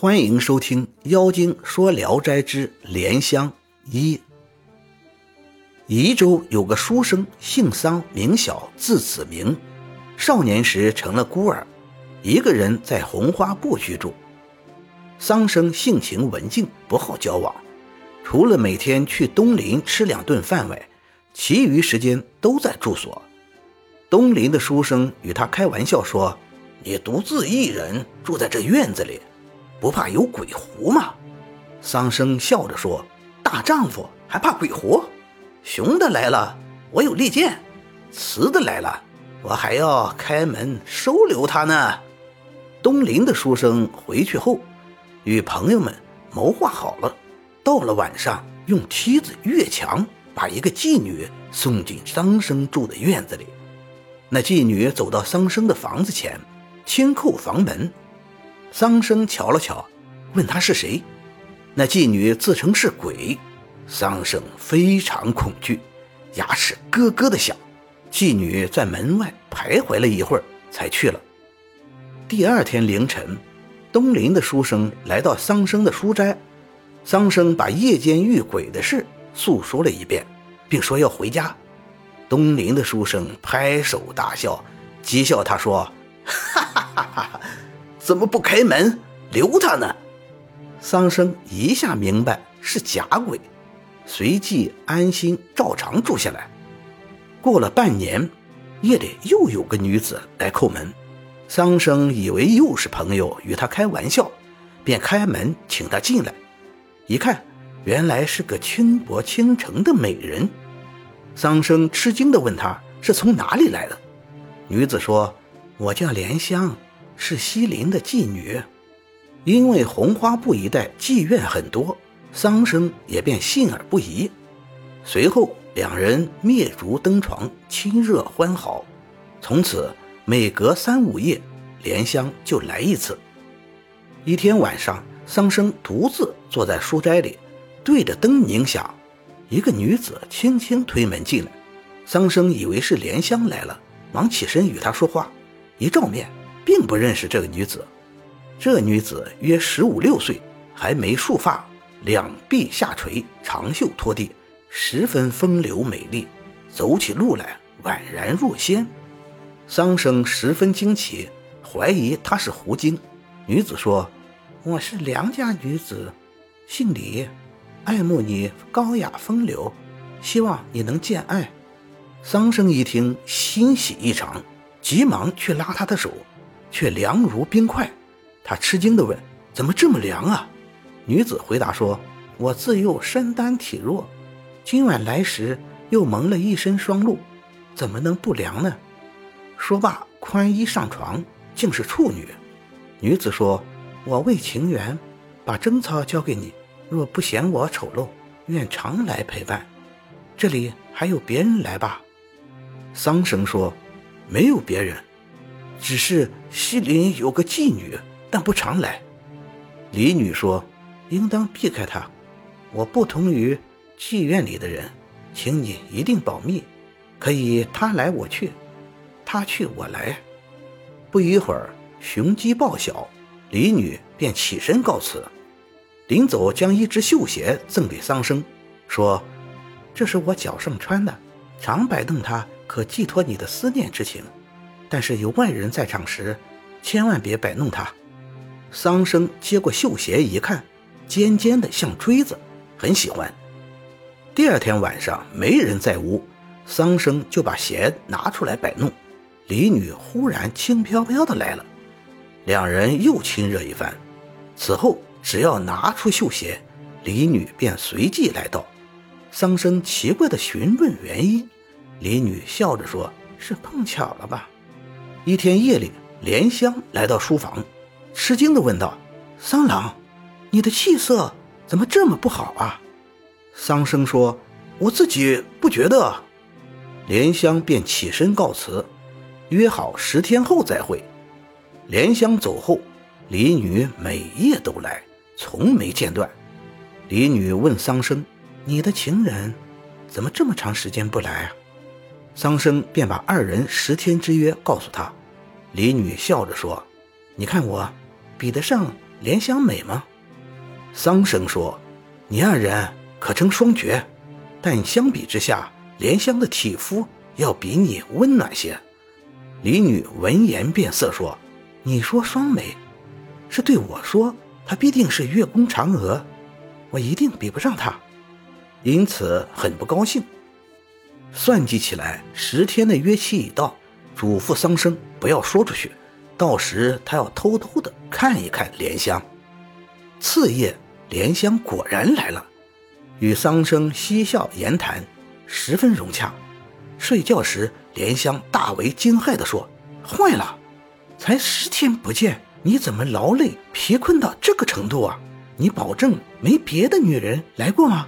欢迎收听《妖精说聊斋之莲香一》。宜州有个书生，姓桑，名晓，字子明。少年时成了孤儿，一个人在红花埠居住。桑生性情文静，不好交往，除了每天去东林吃两顿饭外，其余时间都在住所。东林的书生与他开玩笑说：“你独自一人住在这院子里。”不怕有鬼狐吗？桑生笑着说：“大丈夫还怕鬼狐？雄的来了，我有利剑；雌的来了，我还要开门收留他呢。”东林的书生回去后，与朋友们谋划好了，到了晚上，用梯子越墙，把一个妓女送进桑生住的院子里。那妓女走到桑生的房子前，轻叩房门。桑生瞧了瞧，问他是谁。那妓女自称是鬼，桑生非常恐惧，牙齿咯咯的响。妓女在门外徘徊了一会儿，才去了。第二天凌晨，东林的书生来到桑生的书斋，桑生把夜间遇鬼的事诉说了一遍，并说要回家。东林的书生拍手大笑，讥笑他说：“哈哈哈哈！”怎么不开门留他呢？桑生一下明白是假鬼，随即安心照常住下来。过了半年，夜里又有个女子来叩门，桑生以为又是朋友与他开玩笑，便开门请她进来。一看，原来是个倾国倾城的美人。桑生吃惊地问她是从哪里来的。女子说：“我叫莲香。”是西林的妓女，因为红花埠一带妓院很多，桑生也便信而不疑。随后两人灭烛登床，亲热欢好。从此每隔三五夜，莲香就来一次。一天晚上，桑生独自坐在书斋里，对着灯冥想，一个女子轻轻推门进来，桑生以为是莲香来了，忙起身与她说话，一照面。并不认识这个女子，这女子约十五六岁，还没束发，两臂下垂，长袖拖地，十分风流美丽，走起路来宛然若仙。桑生十分惊奇，怀疑她是狐精。女子说：“我是良家女子，姓李，爱慕你高雅风流，希望你能见爱。”桑生一听，欣喜异常，急忙去拉她的手。却凉如冰块，他吃惊地问：“怎么这么凉啊？”女子回答说：“我自幼身单体弱，今晚来时又蒙了一身霜露，怎么能不凉呢？”说罢，宽衣上床，竟是处女。女子说：“我为情缘，把贞操交给你，若不嫌我丑陋，愿常来陪伴。这里还有别人来吧？”桑生说：“没有别人。”只是西林有个妓女，但不常来。李女说：“应当避开她。我不同于妓院里的人，请你一定保密。可以他来我去，他去我来。”不一会儿，雄鸡报晓，李女便起身告辞。临走，将一只绣鞋赠给桑生，说：“这是我脚上穿的，常摆弄它，可寄托你的思念之情。”但是有外人在场时，千万别摆弄它。桑生接过绣鞋一看，尖尖的像锥子，很喜欢。第二天晚上没人在屋，桑生就把鞋拿出来摆弄。李女忽然轻飘飘的来了，两人又亲热一番。此后只要拿出绣鞋，李女便随即来到。桑生奇怪的询问原因，李女笑着说：“是碰巧了吧。”一天夜里，莲香来到书房，吃惊地问道：“桑郎，你的气色怎么这么不好啊？”桑生说：“我自己不觉得。”莲香便起身告辞，约好十天后再会。莲香走后，李女每夜都来，从没间断。李女问桑生：“你的情人怎么这么长时间不来啊？”桑生便把二人十天之约告诉他，李女笑着说：“你看我，比得上莲香美吗？桑生说：“你二人可称双绝，但相比之下，莲香的体肤要比你温暖些。”李女闻言变色说：“你说双美，是对我说，她必定是月宫嫦娥，我一定比不上她，因此很不高兴。算计起来，十天的约期已到，嘱咐桑生不要说出去。”到时他要偷偷的看一看莲香。次夜，莲香果然来了，与桑生嬉笑言谈，十分融洽。睡觉时，莲香大为惊骇地说：“坏了，才十天不见，你怎么劳累疲困到这个程度啊？你保证没别的女人来过吗？”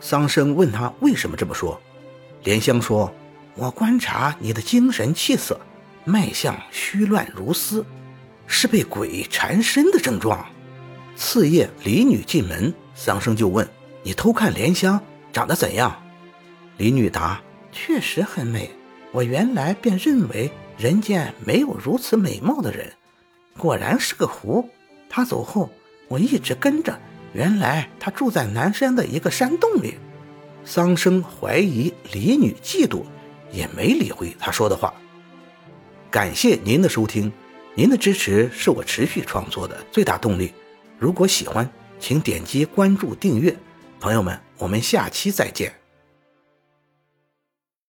桑生问他为什么这么说，莲香说：“我观察你的精神气色。”脉象虚乱如丝，是被鬼缠身的症状。次夜，李女进门，桑生就问：“你偷看莲香长得怎样？”李女答：“确实很美。我原来便认为人间没有如此美貌的人，果然是个狐。他走后，我一直跟着，原来他住在南山的一个山洞里。”桑生怀疑李女嫉妒，也没理会他说的话。感谢您的收听，您的支持是我持续创作的最大动力。如果喜欢，请点击关注订阅。朋友们，我们下期再见。